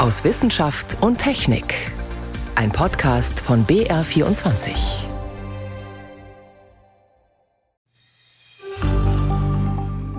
aus Wissenschaft und Technik. Ein Podcast von BR24.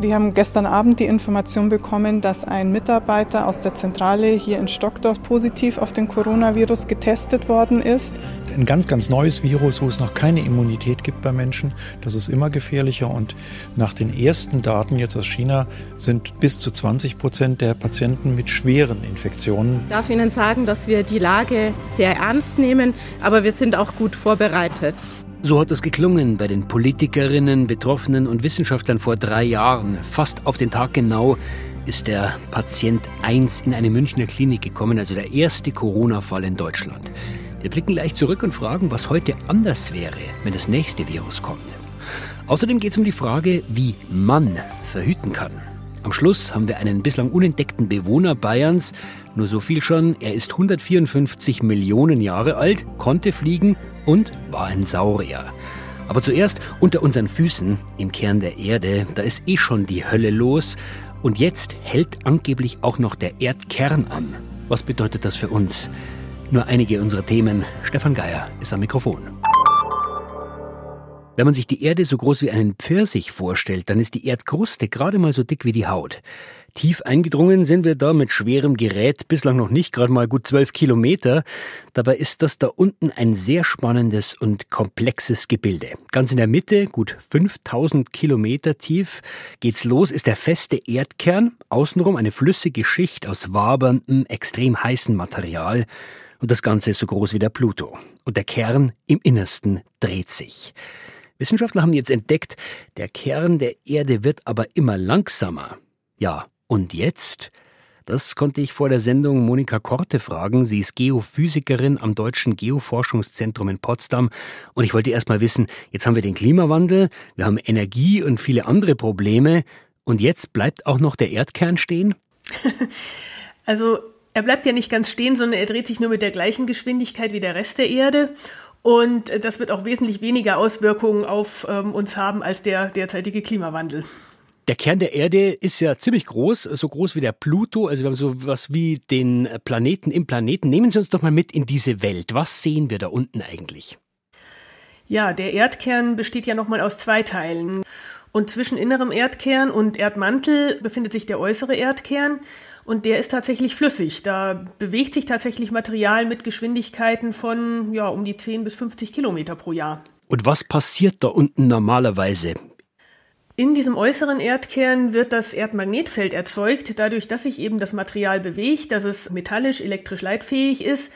Wir haben gestern Abend die Information bekommen, dass ein Mitarbeiter aus der Zentrale hier in Stockdorf positiv auf den Coronavirus getestet worden ist. Ein ganz, ganz neues Virus, wo es noch keine Immunität gibt bei Menschen. Das ist immer gefährlicher. Und nach den ersten Daten jetzt aus China sind bis zu 20 Prozent der Patienten mit schweren Infektionen. Ich darf Ihnen sagen, dass wir die Lage sehr ernst nehmen, aber wir sind auch gut vorbereitet. So hat es geklungen bei den Politikerinnen, Betroffenen und Wissenschaftlern vor drei Jahren. Fast auf den Tag genau ist der Patient 1 in eine Münchner Klinik gekommen, also der erste Corona-Fall in Deutschland. Wir blicken leicht zurück und fragen, was heute anders wäre, wenn das nächste Virus kommt. Außerdem geht es um die Frage, wie man verhüten kann. Am Schluss haben wir einen bislang unentdeckten Bewohner Bayerns. Nur so viel schon, er ist 154 Millionen Jahre alt, konnte fliegen und war ein Saurier. Aber zuerst unter unseren Füßen, im Kern der Erde, da ist eh schon die Hölle los. Und jetzt hält angeblich auch noch der Erdkern an. Was bedeutet das für uns? Nur einige unserer Themen. Stefan Geier ist am Mikrofon. Wenn man sich die Erde so groß wie einen Pfirsich vorstellt, dann ist die Erdkruste gerade mal so dick wie die Haut. Tief eingedrungen sind wir da mit schwerem Gerät, bislang noch nicht, gerade mal gut zwölf Kilometer. Dabei ist das da unten ein sehr spannendes und komplexes Gebilde. Ganz in der Mitte, gut 5000 Kilometer tief, geht's los, ist der feste Erdkern, außenrum eine flüssige Schicht aus waberndem, extrem heißen Material. Und das Ganze ist so groß wie der Pluto. Und der Kern im Innersten dreht sich. Wissenschaftler haben jetzt entdeckt, der Kern der Erde wird aber immer langsamer. Ja, und jetzt? Das konnte ich vor der Sendung Monika Korte fragen. Sie ist Geophysikerin am Deutschen Geoforschungszentrum in Potsdam. Und ich wollte erst mal wissen, jetzt haben wir den Klimawandel, wir haben Energie und viele andere Probleme. Und jetzt bleibt auch noch der Erdkern stehen? also er bleibt ja nicht ganz stehen, sondern er dreht sich nur mit der gleichen Geschwindigkeit wie der Rest der Erde. Und äh, das wird auch wesentlich weniger Auswirkungen auf ähm, uns haben als der derzeitige Klimawandel. Der Kern der Erde ist ja ziemlich groß, so groß wie der Pluto. Also wir haben so was wie den Planeten im Planeten. Nehmen Sie uns doch mal mit in diese Welt. Was sehen wir da unten eigentlich? Ja, der Erdkern besteht ja nochmal aus zwei Teilen. Und zwischen innerem Erdkern und Erdmantel befindet sich der äußere Erdkern. Und der ist tatsächlich flüssig. Da bewegt sich tatsächlich Material mit Geschwindigkeiten von ja, um die 10 bis 50 Kilometer pro Jahr. Und was passiert da unten normalerweise? In diesem äußeren Erdkern wird das Erdmagnetfeld erzeugt, dadurch, dass sich eben das Material bewegt, dass es metallisch, elektrisch leitfähig ist.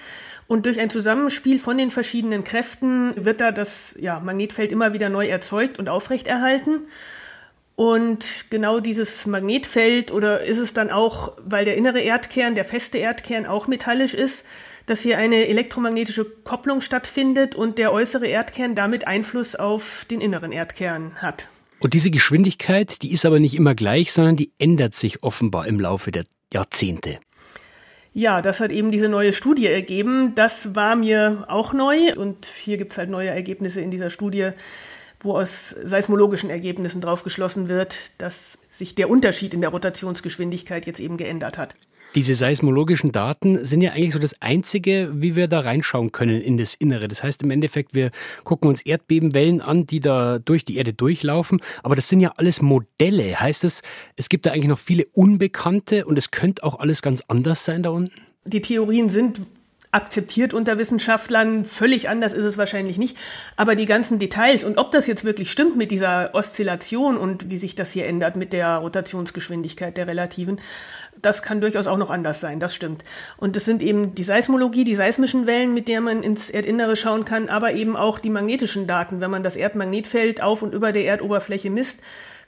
Und durch ein Zusammenspiel von den verschiedenen Kräften wird da das ja, Magnetfeld immer wieder neu erzeugt und aufrechterhalten. Und genau dieses Magnetfeld oder ist es dann auch, weil der innere Erdkern, der feste Erdkern auch metallisch ist, dass hier eine elektromagnetische Kopplung stattfindet und der äußere Erdkern damit Einfluss auf den inneren Erdkern hat. Und diese Geschwindigkeit, die ist aber nicht immer gleich, sondern die ändert sich offenbar im Laufe der Jahrzehnte. Ja, das hat eben diese neue Studie ergeben. Das war mir auch neu und hier gibt es halt neue Ergebnisse in dieser Studie wo aus seismologischen Ergebnissen darauf geschlossen wird, dass sich der Unterschied in der Rotationsgeschwindigkeit jetzt eben geändert hat. Diese seismologischen Daten sind ja eigentlich so das Einzige, wie wir da reinschauen können in das Innere. Das heißt im Endeffekt, wir gucken uns Erdbebenwellen an, die da durch die Erde durchlaufen. Aber das sind ja alles Modelle. Heißt es, es gibt da eigentlich noch viele Unbekannte und es könnte auch alles ganz anders sein da unten? Die Theorien sind akzeptiert unter Wissenschaftlern. Völlig anders ist es wahrscheinlich nicht. Aber die ganzen Details und ob das jetzt wirklich stimmt mit dieser Oszillation und wie sich das hier ändert mit der Rotationsgeschwindigkeit der Relativen, das kann durchaus auch noch anders sein, das stimmt. Und es sind eben die Seismologie, die seismischen Wellen, mit der man ins Erdinnere schauen kann, aber eben auch die magnetischen Daten. Wenn man das Erdmagnetfeld auf und über der Erdoberfläche misst,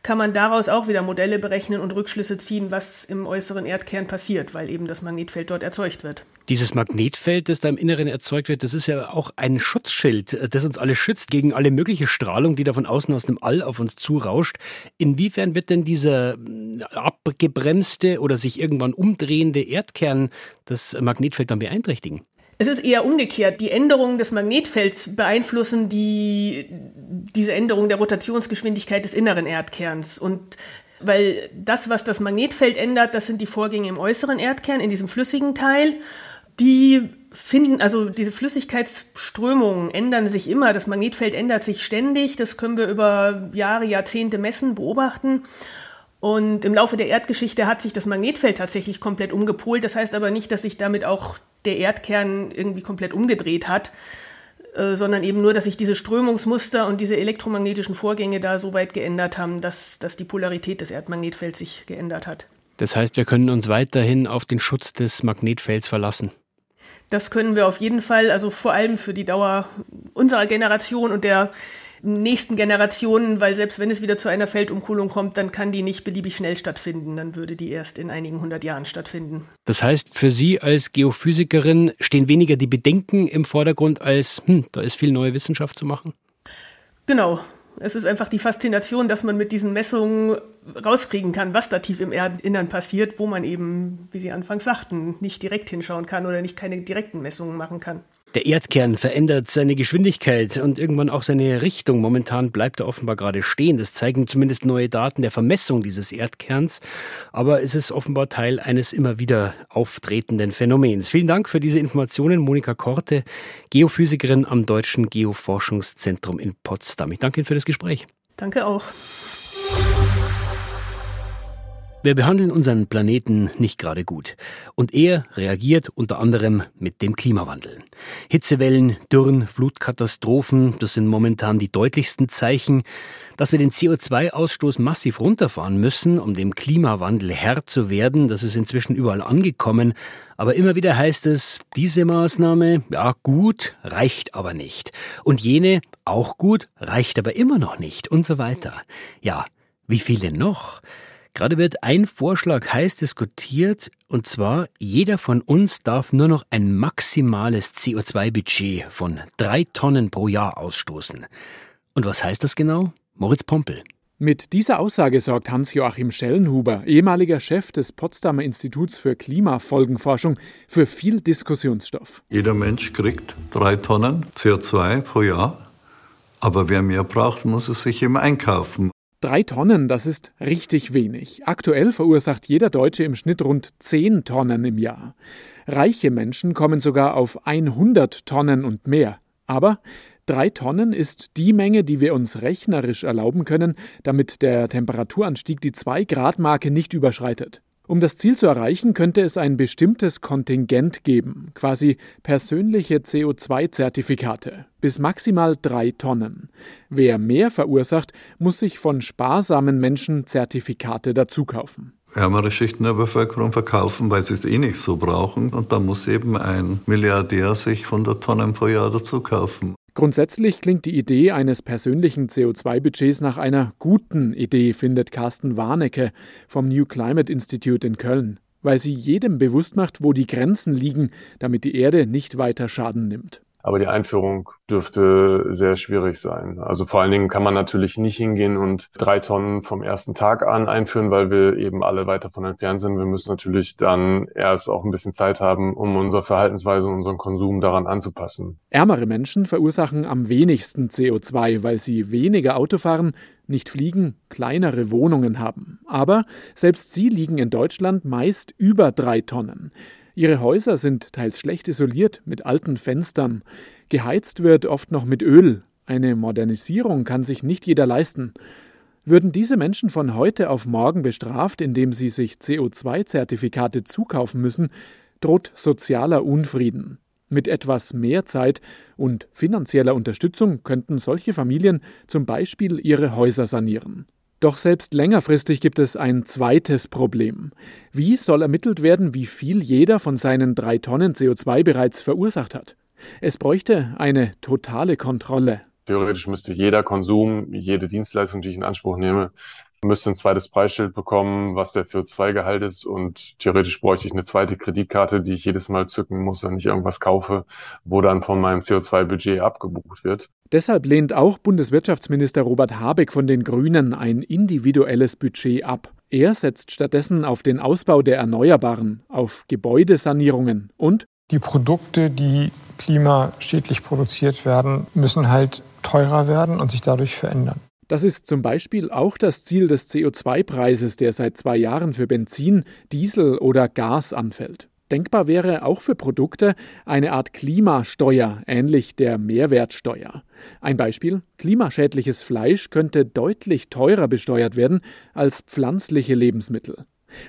kann man daraus auch wieder Modelle berechnen und Rückschlüsse ziehen, was im äußeren Erdkern passiert, weil eben das Magnetfeld dort erzeugt wird. Dieses Magnetfeld, das da im Inneren erzeugt wird, das ist ja auch ein Schutzschild, das uns alle schützt gegen alle mögliche Strahlung, die da von außen aus dem All auf uns zurauscht. Inwiefern wird denn dieser hm, abgebremste oder sich irgendwann umdrehende Erdkern das Magnetfeld dann beeinträchtigen? Es ist eher umgekehrt. Die Änderungen des Magnetfelds beeinflussen die, diese Änderung der Rotationsgeschwindigkeit des inneren Erdkerns. Und Weil das, was das Magnetfeld ändert, das sind die Vorgänge im äußeren Erdkern, in diesem flüssigen Teil. Die finden, also diese Flüssigkeitsströmungen ändern sich immer. Das Magnetfeld ändert sich ständig. Das können wir über Jahre, Jahrzehnte messen, beobachten. Und im Laufe der Erdgeschichte hat sich das Magnetfeld tatsächlich komplett umgepolt. Das heißt aber nicht, dass sich damit auch der Erdkern irgendwie komplett umgedreht hat, äh, sondern eben nur, dass sich diese Strömungsmuster und diese elektromagnetischen Vorgänge da so weit geändert haben, dass, dass die Polarität des Erdmagnetfelds sich geändert hat. Das heißt, wir können uns weiterhin auf den Schutz des Magnetfelds verlassen. Das können wir auf jeden Fall, also vor allem für die Dauer unserer Generation und der nächsten Generationen, weil selbst wenn es wieder zu einer Feldumkohlung kommt, dann kann die nicht beliebig schnell stattfinden. Dann würde die erst in einigen hundert Jahren stattfinden. Das heißt, für Sie als Geophysikerin stehen weniger die Bedenken im Vordergrund als, hm, da ist viel neue Wissenschaft zu machen? Genau, es ist einfach die Faszination, dass man mit diesen Messungen rauskriegen kann, was da tief im Erdeninnern passiert, wo man eben, wie Sie anfangs sagten, nicht direkt hinschauen kann oder nicht keine direkten Messungen machen kann. Der Erdkern verändert seine Geschwindigkeit und irgendwann auch seine Richtung. Momentan bleibt er offenbar gerade stehen. Das zeigen zumindest neue Daten der Vermessung dieses Erdkerns. Aber es ist offenbar Teil eines immer wieder auftretenden Phänomens. Vielen Dank für diese Informationen, Monika Korte, Geophysikerin am Deutschen Geoforschungszentrum in Potsdam. Ich danke Ihnen für das Gespräch. Danke auch. Wir behandeln unseren Planeten nicht gerade gut. Und er reagiert unter anderem mit dem Klimawandel. Hitzewellen, Dürren, Flutkatastrophen, das sind momentan die deutlichsten Zeichen, dass wir den CO2-Ausstoß massiv runterfahren müssen, um dem Klimawandel Herr zu werden. Das ist inzwischen überall angekommen. Aber immer wieder heißt es, diese Maßnahme, ja gut, reicht aber nicht. Und jene, auch gut, reicht aber immer noch nicht. Und so weiter. Ja, wie viel denn noch? Gerade wird ein Vorschlag heiß diskutiert, und zwar, jeder von uns darf nur noch ein maximales CO2-Budget von drei Tonnen pro Jahr ausstoßen. Und was heißt das genau? Moritz Pompel. Mit dieser Aussage sorgt Hans-Joachim Schellenhuber, ehemaliger Chef des Potsdamer Instituts für Klimafolgenforschung, für viel Diskussionsstoff. Jeder Mensch kriegt drei Tonnen CO2 pro Jahr, aber wer mehr braucht, muss es sich eben einkaufen. Drei Tonnen, das ist richtig wenig. Aktuell verursacht jeder Deutsche im Schnitt rund 10 Tonnen im Jahr. Reiche Menschen kommen sogar auf 100 Tonnen und mehr. Aber drei Tonnen ist die Menge, die wir uns rechnerisch erlauben können, damit der Temperaturanstieg die 2-Grad-Marke nicht überschreitet. Um das Ziel zu erreichen, könnte es ein bestimmtes Kontingent geben, quasi persönliche CO2-Zertifikate, bis maximal drei Tonnen. Wer mehr verursacht, muss sich von sparsamen Menschen Zertifikate dazukaufen ärmere Schichten der Bevölkerung verkaufen, weil sie es eh nicht so brauchen. Und da muss eben ein Milliardär sich 100 Tonnen pro Jahr dazu kaufen. Grundsätzlich klingt die Idee eines persönlichen CO2-Budgets nach einer guten Idee, findet Carsten Warnecke vom New Climate Institute in Köln, weil sie jedem bewusst macht, wo die Grenzen liegen, damit die Erde nicht weiter Schaden nimmt. Aber die Einführung dürfte sehr schwierig sein. Also vor allen Dingen kann man natürlich nicht hingehen und drei Tonnen vom ersten Tag an einführen, weil wir eben alle weit davon entfernt sind. Wir müssen natürlich dann erst auch ein bisschen Zeit haben, um unsere Verhaltensweise und unseren Konsum daran anzupassen. Ärmere Menschen verursachen am wenigsten CO2, weil sie weniger Auto fahren, nicht fliegen, kleinere Wohnungen haben. Aber selbst sie liegen in Deutschland meist über drei Tonnen. Ihre Häuser sind teils schlecht isoliert mit alten Fenstern. Geheizt wird oft noch mit Öl. Eine Modernisierung kann sich nicht jeder leisten. Würden diese Menschen von heute auf morgen bestraft, indem sie sich CO2-Zertifikate zukaufen müssen, droht sozialer Unfrieden. Mit etwas mehr Zeit und finanzieller Unterstützung könnten solche Familien zum Beispiel ihre Häuser sanieren. Doch selbst längerfristig gibt es ein zweites Problem. Wie soll ermittelt werden, wie viel jeder von seinen drei Tonnen CO2 bereits verursacht hat? Es bräuchte eine totale Kontrolle. Theoretisch müsste jeder Konsum, jede Dienstleistung, die ich in Anspruch nehme, müsste ein zweites Preisschild bekommen, was der CO2-Gehalt ist. Und theoretisch bräuchte ich eine zweite Kreditkarte, die ich jedes Mal zücken muss, wenn ich irgendwas kaufe, wo dann von meinem CO2-Budget abgebucht wird. Deshalb lehnt auch Bundeswirtschaftsminister Robert Habeck von den Grünen ein individuelles Budget ab. Er setzt stattdessen auf den Ausbau der Erneuerbaren, auf Gebäudesanierungen und die Produkte, die klimaschädlich produziert werden, müssen halt teurer werden und sich dadurch verändern. Das ist zum Beispiel auch das Ziel des CO2-Preises, der seit zwei Jahren für Benzin, Diesel oder Gas anfällt. Denkbar wäre auch für Produkte eine Art Klimasteuer, ähnlich der Mehrwertsteuer. Ein Beispiel, klimaschädliches Fleisch könnte deutlich teurer besteuert werden als pflanzliche Lebensmittel.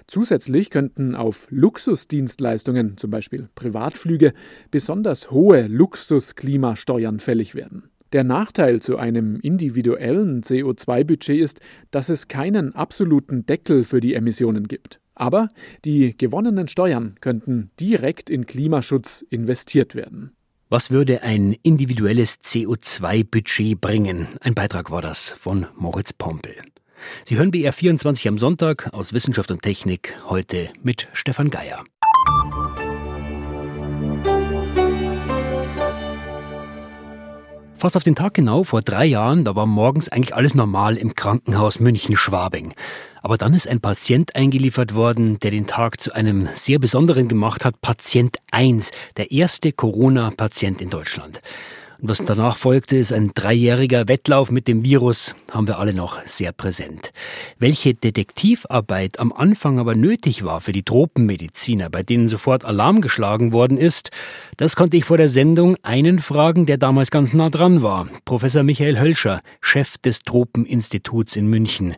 Zusätzlich könnten auf Luxusdienstleistungen, zum Beispiel Privatflüge, besonders hohe Luxusklimasteuern fällig werden. Der Nachteil zu einem individuellen CO2-Budget ist, dass es keinen absoluten Deckel für die Emissionen gibt. Aber die gewonnenen Steuern könnten direkt in Klimaschutz investiert werden. Was würde ein individuelles CO2-Budget bringen? Ein Beitrag war das von Moritz Pompel. Sie hören BR 24 am Sonntag aus Wissenschaft und Technik, heute mit Stefan Geier. Fast auf den Tag genau vor drei Jahren, da war morgens eigentlich alles normal im Krankenhaus München-Schwabing. Aber dann ist ein Patient eingeliefert worden, der den Tag zu einem sehr besonderen gemacht hat. Patient 1, der erste Corona-Patient in Deutschland. Und was danach folgte, ist ein dreijähriger Wettlauf mit dem Virus, haben wir alle noch sehr präsent. Welche Detektivarbeit am Anfang aber nötig war für die Tropenmediziner, bei denen sofort Alarm geschlagen worden ist, das konnte ich vor der Sendung einen fragen, der damals ganz nah dran war. Professor Michael Hölscher, Chef des Tropeninstituts in München.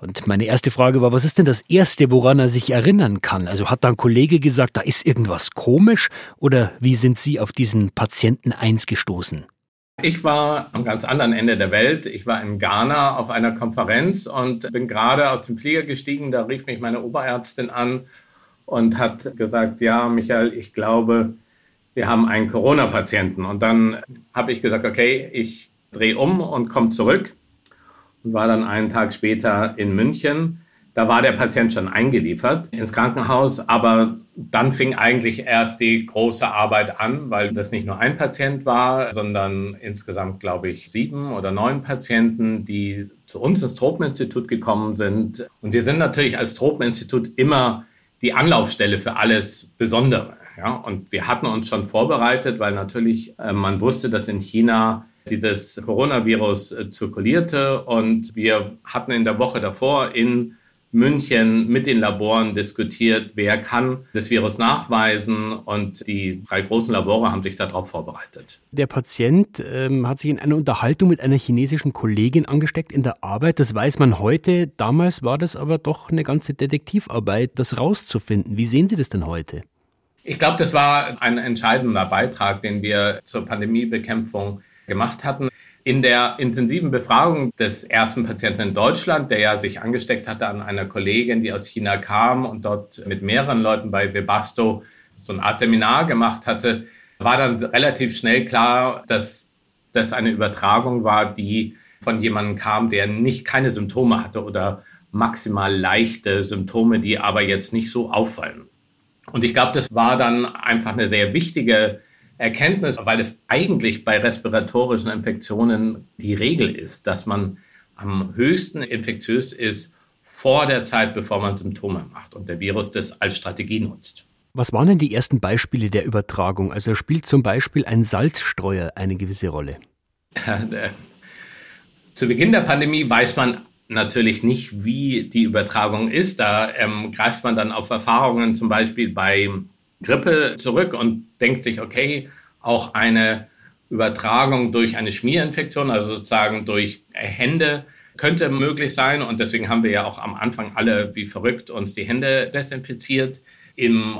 Und meine erste Frage war, was ist denn das Erste, woran er sich erinnern kann? Also hat da ein Kollege gesagt, da ist irgendwas komisch? Oder wie sind Sie auf diesen Patienten 1 gestoßen? Ich war am ganz anderen Ende der Welt. Ich war in Ghana auf einer Konferenz und bin gerade aus dem Flieger gestiegen. Da rief mich meine Oberärztin an und hat gesagt, ja, Michael, ich glaube, wir haben einen Corona-Patienten. Und dann habe ich gesagt, okay, ich drehe um und komme zurück und war dann einen Tag später in München. Da war der Patient schon eingeliefert ins Krankenhaus, aber dann fing eigentlich erst die große Arbeit an, weil das nicht nur ein Patient war, sondern insgesamt, glaube ich, sieben oder neun Patienten, die zu uns ins Tropeninstitut gekommen sind. Und wir sind natürlich als Tropeninstitut immer die Anlaufstelle für alles Besondere. Ja? Und wir hatten uns schon vorbereitet, weil natürlich äh, man wusste, dass in China dieses Coronavirus äh, zirkulierte. Und wir hatten in der Woche davor in München mit den Laboren diskutiert, wer kann das Virus nachweisen und die drei großen Labore haben sich darauf vorbereitet. Der Patient ähm, hat sich in einer Unterhaltung mit einer chinesischen Kollegin angesteckt in der Arbeit. Das weiß man heute. Damals war das aber doch eine ganze Detektivarbeit, das rauszufinden. Wie sehen Sie das denn heute? Ich glaube, das war ein entscheidender Beitrag, den wir zur Pandemiebekämpfung gemacht hatten. In der intensiven Befragung des ersten Patienten in Deutschland, der ja sich angesteckt hatte an einer Kollegin, die aus China kam und dort mit mehreren Leuten bei Webasto so eine Art Seminar gemacht hatte, war dann relativ schnell klar, dass das eine Übertragung war, die von jemandem kam, der nicht keine Symptome hatte oder maximal leichte Symptome, die aber jetzt nicht so auffallen. Und ich glaube, das war dann einfach eine sehr wichtige Erkenntnis, weil es eigentlich bei respiratorischen Infektionen die Regel ist, dass man am höchsten infektiös ist vor der Zeit, bevor man Symptome macht und der Virus das als Strategie nutzt. Was waren denn die ersten Beispiele der Übertragung? Also spielt zum Beispiel ein Salzstreuer eine gewisse Rolle? Zu Beginn der Pandemie weiß man natürlich nicht, wie die Übertragung ist. Da ähm, greift man dann auf Erfahrungen zum Beispiel bei Grippe zurück und denkt sich, okay, auch eine Übertragung durch eine Schmierinfektion, also sozusagen durch Hände, könnte möglich sein. Und deswegen haben wir ja auch am Anfang alle wie verrückt uns die Hände desinfiziert. Im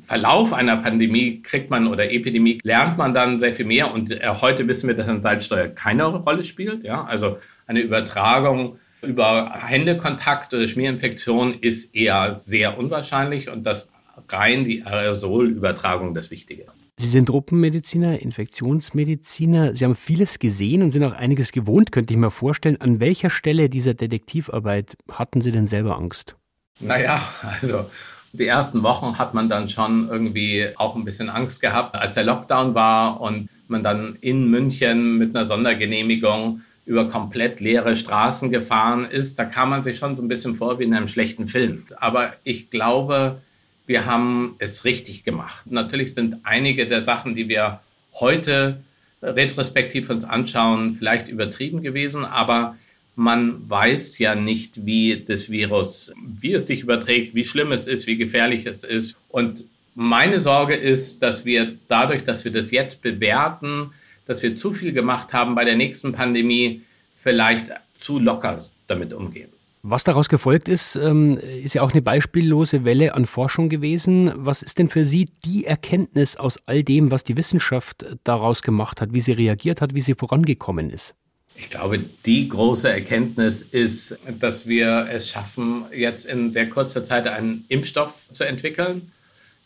Verlauf einer Pandemie kriegt man oder Epidemie lernt man dann sehr viel mehr. Und äh, heute wissen wir, dass ein Salzsteuer keine Rolle spielt. Ja? Also eine Übertragung über Händekontakt oder Schmierinfektion ist eher sehr unwahrscheinlich und das rein die Aerosolübertragung das Wichtige. Sie sind Truppenmediziner, Infektionsmediziner. Sie haben vieles gesehen und sind auch einiges gewohnt, könnte ich mir vorstellen. An welcher Stelle dieser Detektivarbeit hatten Sie denn selber Angst? Naja, also die ersten Wochen hat man dann schon irgendwie auch ein bisschen Angst gehabt, als der Lockdown war und man dann in München mit einer Sondergenehmigung über komplett leere Straßen gefahren ist. Da kam man sich schon so ein bisschen vor wie in einem schlechten Film. Aber ich glaube, wir haben es richtig gemacht. Natürlich sind einige der Sachen, die wir heute retrospektiv uns anschauen, vielleicht übertrieben gewesen, aber man weiß ja nicht, wie das Virus, wie es sich überträgt, wie schlimm es ist, wie gefährlich es ist. Und meine Sorge ist, dass wir dadurch, dass wir das jetzt bewerten, dass wir zu viel gemacht haben bei der nächsten Pandemie, vielleicht zu locker damit umgehen. Was daraus gefolgt ist, ähm, ist ja auch eine beispiellose Welle an Forschung gewesen. Was ist denn für Sie die Erkenntnis aus all dem, was die Wissenschaft daraus gemacht hat, wie sie reagiert hat, wie sie vorangekommen ist? Ich glaube, die große Erkenntnis ist, dass wir es schaffen, jetzt in sehr kurzer Zeit einen Impfstoff zu entwickeln,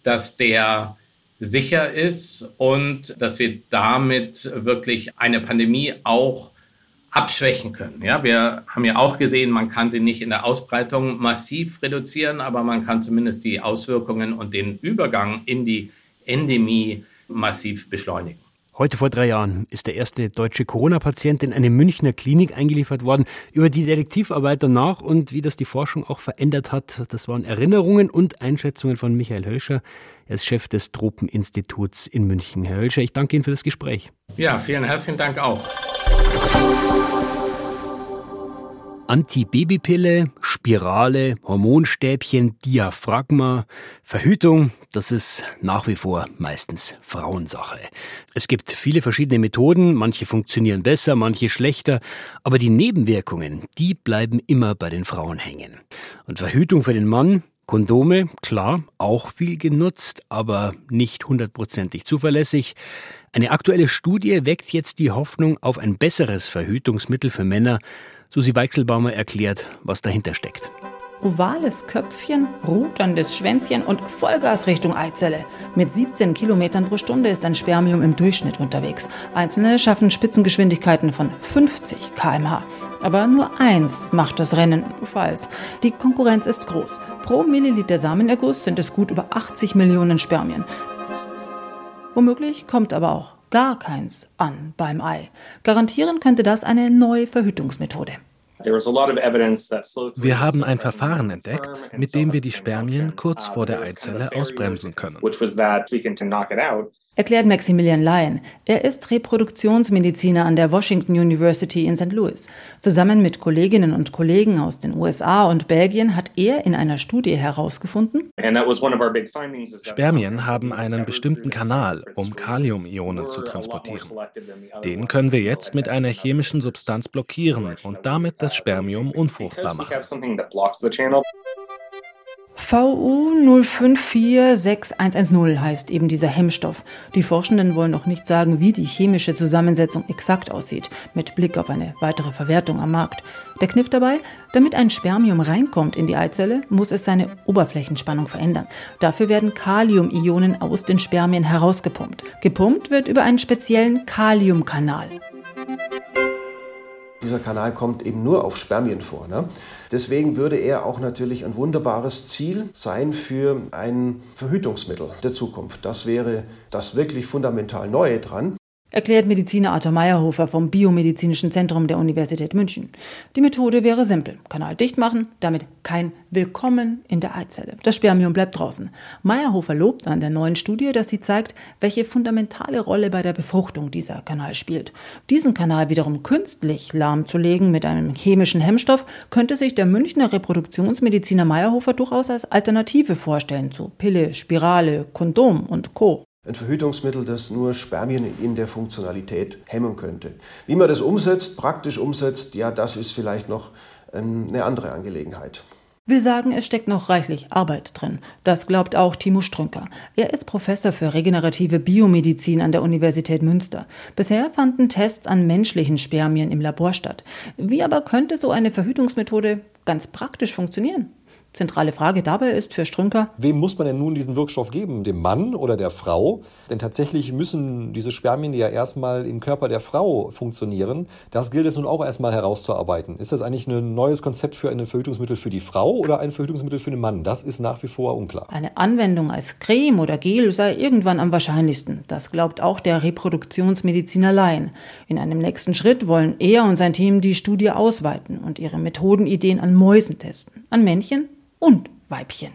dass der sicher ist und dass wir damit wirklich eine Pandemie auch abschwächen können. Ja, wir haben ja auch gesehen, man kann sie nicht in der Ausbreitung massiv reduzieren, aber man kann zumindest die Auswirkungen und den Übergang in die Endemie massiv beschleunigen. Heute vor drei Jahren ist der erste deutsche Corona-Patient in eine Münchner Klinik eingeliefert worden. Über die Detektivarbeit danach und wie das die Forschung auch verändert hat, das waren Erinnerungen und Einschätzungen von Michael Hölscher. Er ist Chef des Tropeninstituts in München. Herr Hölscher, ich danke Ihnen für das Gespräch. Ja, vielen herzlichen Dank auch. Antibabypille, Spirale, Hormonstäbchen, Diaphragma, Verhütung, das ist nach wie vor meistens Frauensache. Es gibt viele verschiedene Methoden, manche funktionieren besser, manche schlechter, aber die Nebenwirkungen, die bleiben immer bei den Frauen hängen. Und Verhütung für den Mann, Kondome, klar, auch viel genutzt, aber nicht hundertprozentig zuverlässig. Eine aktuelle Studie weckt jetzt die Hoffnung auf ein besseres Verhütungsmittel für Männer. Susi Weichselbaumer erklärt, was dahinter steckt. Ovales Köpfchen, ruderndes Schwänzchen und Vollgas Richtung Eizelle. Mit 17 Kilometern pro Stunde ist ein Spermium im Durchschnitt unterwegs. Einzelne schaffen Spitzengeschwindigkeiten von 50 km/h. Aber nur eins macht das Rennen falsch. Die Konkurrenz ist groß. Pro Milliliter Samenerguss sind es gut über 80 Millionen Spermien. Womöglich kommt aber auch gar keins an beim Ei. Garantieren könnte das eine neue Verhütungsmethode. Wir haben ein Verfahren entdeckt, mit dem wir die Spermien kurz vor der Eizelle ausbremsen können erklärt Maximilian Lyon. Er ist Reproduktionsmediziner an der Washington University in St. Louis. Zusammen mit Kolleginnen und Kollegen aus den USA und Belgien hat er in einer Studie herausgefunden, Spermien haben einen bestimmten Kanal, um Kaliumionen zu transportieren. Den können wir jetzt mit einer chemischen Substanz blockieren und damit das Spermium unfruchtbar machen. VU 054610 heißt eben dieser Hemmstoff. Die Forschenden wollen noch nicht sagen, wie die chemische Zusammensetzung exakt aussieht, mit Blick auf eine weitere Verwertung am Markt. Der Kniff dabei, damit ein Spermium reinkommt in die Eizelle, muss es seine Oberflächenspannung verändern. Dafür werden Kaliumionen aus den Spermien herausgepumpt. Gepumpt wird über einen speziellen Kaliumkanal. Dieser Kanal kommt eben nur auf Spermien vor. Ne? Deswegen würde er auch natürlich ein wunderbares Ziel sein für ein Verhütungsmittel der Zukunft. Das wäre das wirklich fundamental Neue dran erklärt Mediziner Arthur Meyerhofer vom Biomedizinischen Zentrum der Universität München. Die Methode wäre simpel. Kanal dicht machen, damit kein Willkommen in der Eizelle. Das Spermium bleibt draußen. Meyerhofer lobt an der neuen Studie, dass sie zeigt, welche fundamentale Rolle bei der Befruchtung dieser Kanal spielt. Diesen Kanal wiederum künstlich lahmzulegen mit einem chemischen Hemmstoff, könnte sich der Münchner Reproduktionsmediziner Meyerhofer durchaus als Alternative vorstellen zu Pille, Spirale, Kondom und Co ein Verhütungsmittel, das nur Spermien in der Funktionalität hemmen könnte. Wie man das umsetzt, praktisch umsetzt, ja, das ist vielleicht noch ähm, eine andere Angelegenheit. Wir sagen, es steckt noch reichlich Arbeit drin. Das glaubt auch Timo Strünker. Er ist Professor für regenerative Biomedizin an der Universität Münster. Bisher fanden Tests an menschlichen Spermien im Labor statt. Wie aber könnte so eine Verhütungsmethode ganz praktisch funktionieren? Zentrale Frage dabei ist für Strünker. Wem muss man denn nun diesen Wirkstoff geben? Dem Mann oder der Frau? Denn tatsächlich müssen diese Spermien ja erstmal im Körper der Frau funktionieren. Das gilt es nun auch erstmal herauszuarbeiten. Ist das eigentlich ein neues Konzept für ein Verhütungsmittel für die Frau oder ein Verhütungsmittel für den Mann? Das ist nach wie vor unklar. Eine Anwendung als Creme oder Gel sei irgendwann am wahrscheinlichsten. Das glaubt auch der Reproduktionsmediziner Laien. In einem nächsten Schritt wollen er und sein Team die Studie ausweiten und ihre Methodenideen an Mäusen testen. An Männchen und Weibchen.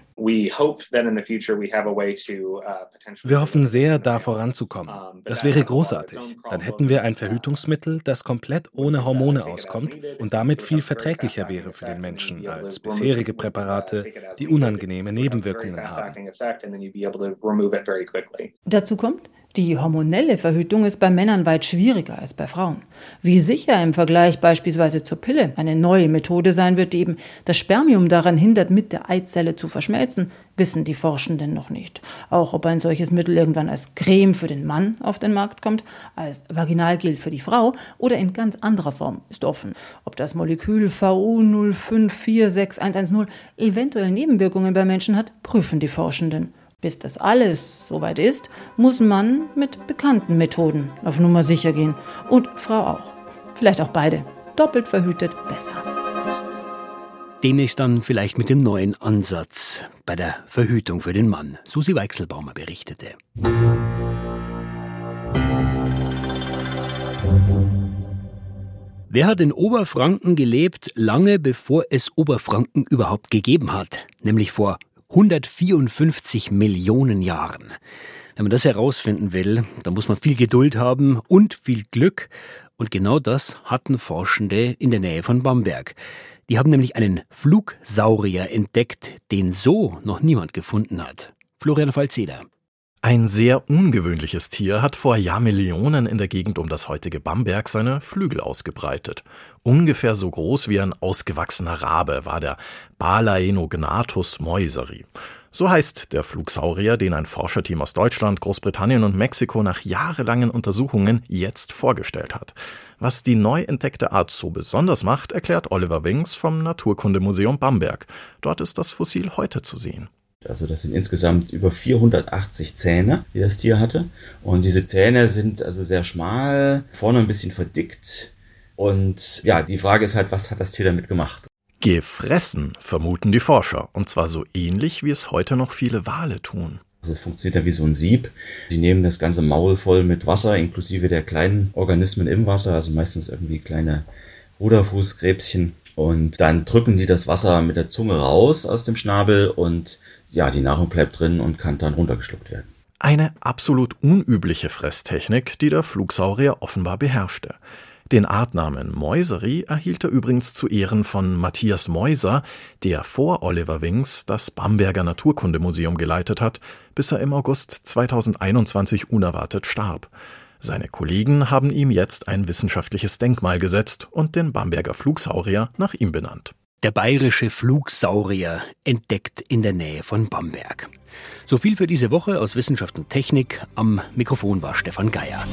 Wir hoffen sehr, da voranzukommen. Das wäre großartig. Dann hätten wir ein Verhütungsmittel, das komplett ohne Hormone auskommt und damit viel verträglicher wäre für den Menschen als bisherige Präparate, die unangenehme Nebenwirkungen haben. Dazu kommt, die hormonelle Verhütung ist bei Männern weit schwieriger als bei Frauen. Wie sicher im Vergleich beispielsweise zur Pille eine neue Methode sein wird, die eben das Spermium daran hindert, mit der Eizelle zu verschmelzen, wissen die Forschenden noch nicht. Auch ob ein solches Mittel irgendwann als Creme für den Mann auf den Markt kommt, als Vaginalgel für die Frau oder in ganz anderer Form ist offen. Ob das Molekül VU 0546110 eventuell Nebenwirkungen bei Menschen hat, prüfen die Forschenden. Bis das alles soweit ist, muss man mit bekannten Methoden auf Nummer sicher gehen. Und Frau auch. Vielleicht auch beide. Doppelt verhütet besser. Demnächst dann vielleicht mit dem neuen Ansatz bei der Verhütung für den Mann. Susi Weichselbaumer berichtete. Wer hat in Oberfranken gelebt, lange bevor es Oberfranken überhaupt gegeben hat? Nämlich vor 154 Millionen Jahren. Wenn man das herausfinden will, dann muss man viel Geduld haben und viel Glück. Und genau das hatten Forschende in der Nähe von Bamberg. Die haben nämlich einen Flugsaurier entdeckt, den so noch niemand gefunden hat. Florian Falzeder. Ein sehr ungewöhnliches Tier hat vor Jahrmillionen in der Gegend um das heutige Bamberg seine Flügel ausgebreitet. Ungefähr so groß wie ein ausgewachsener Rabe war der Balaenognathus moiseri. So heißt der Flugsaurier, den ein Forscherteam aus Deutschland, Großbritannien und Mexiko nach jahrelangen Untersuchungen jetzt vorgestellt hat. Was die neu entdeckte Art so besonders macht, erklärt Oliver Wings vom Naturkundemuseum Bamberg. Dort ist das Fossil heute zu sehen. Also das sind insgesamt über 480 Zähne, die das Tier hatte. Und diese Zähne sind also sehr schmal, vorne ein bisschen verdickt. Und ja, die Frage ist halt, was hat das Tier damit gemacht? Gefressen, vermuten die Forscher. Und zwar so ähnlich, wie es heute noch viele Wale tun. Also es funktioniert ja wie so ein Sieb. Die nehmen das ganze Maul voll mit Wasser, inklusive der kleinen Organismen im Wasser, also meistens irgendwie kleine Ruderfußkrebschen. Und dann drücken die das Wasser mit der Zunge raus aus dem Schnabel und ja, die Nahrung bleibt drin und kann dann runtergeschluckt werden. Eine absolut unübliche Fresstechnik, die der Flugsaurier offenbar beherrschte. Den Artnamen Mäuseri erhielt er übrigens zu Ehren von Matthias Mäuser, der vor Oliver Wings das Bamberger Naturkundemuseum geleitet hat, bis er im August 2021 unerwartet starb. Seine Kollegen haben ihm jetzt ein wissenschaftliches Denkmal gesetzt und den Bamberger Flugsaurier nach ihm benannt. Der bayerische Flugsaurier entdeckt in der Nähe von Bamberg. So viel für diese Woche aus Wissenschaft und Technik. Am Mikrofon war Stefan Geier.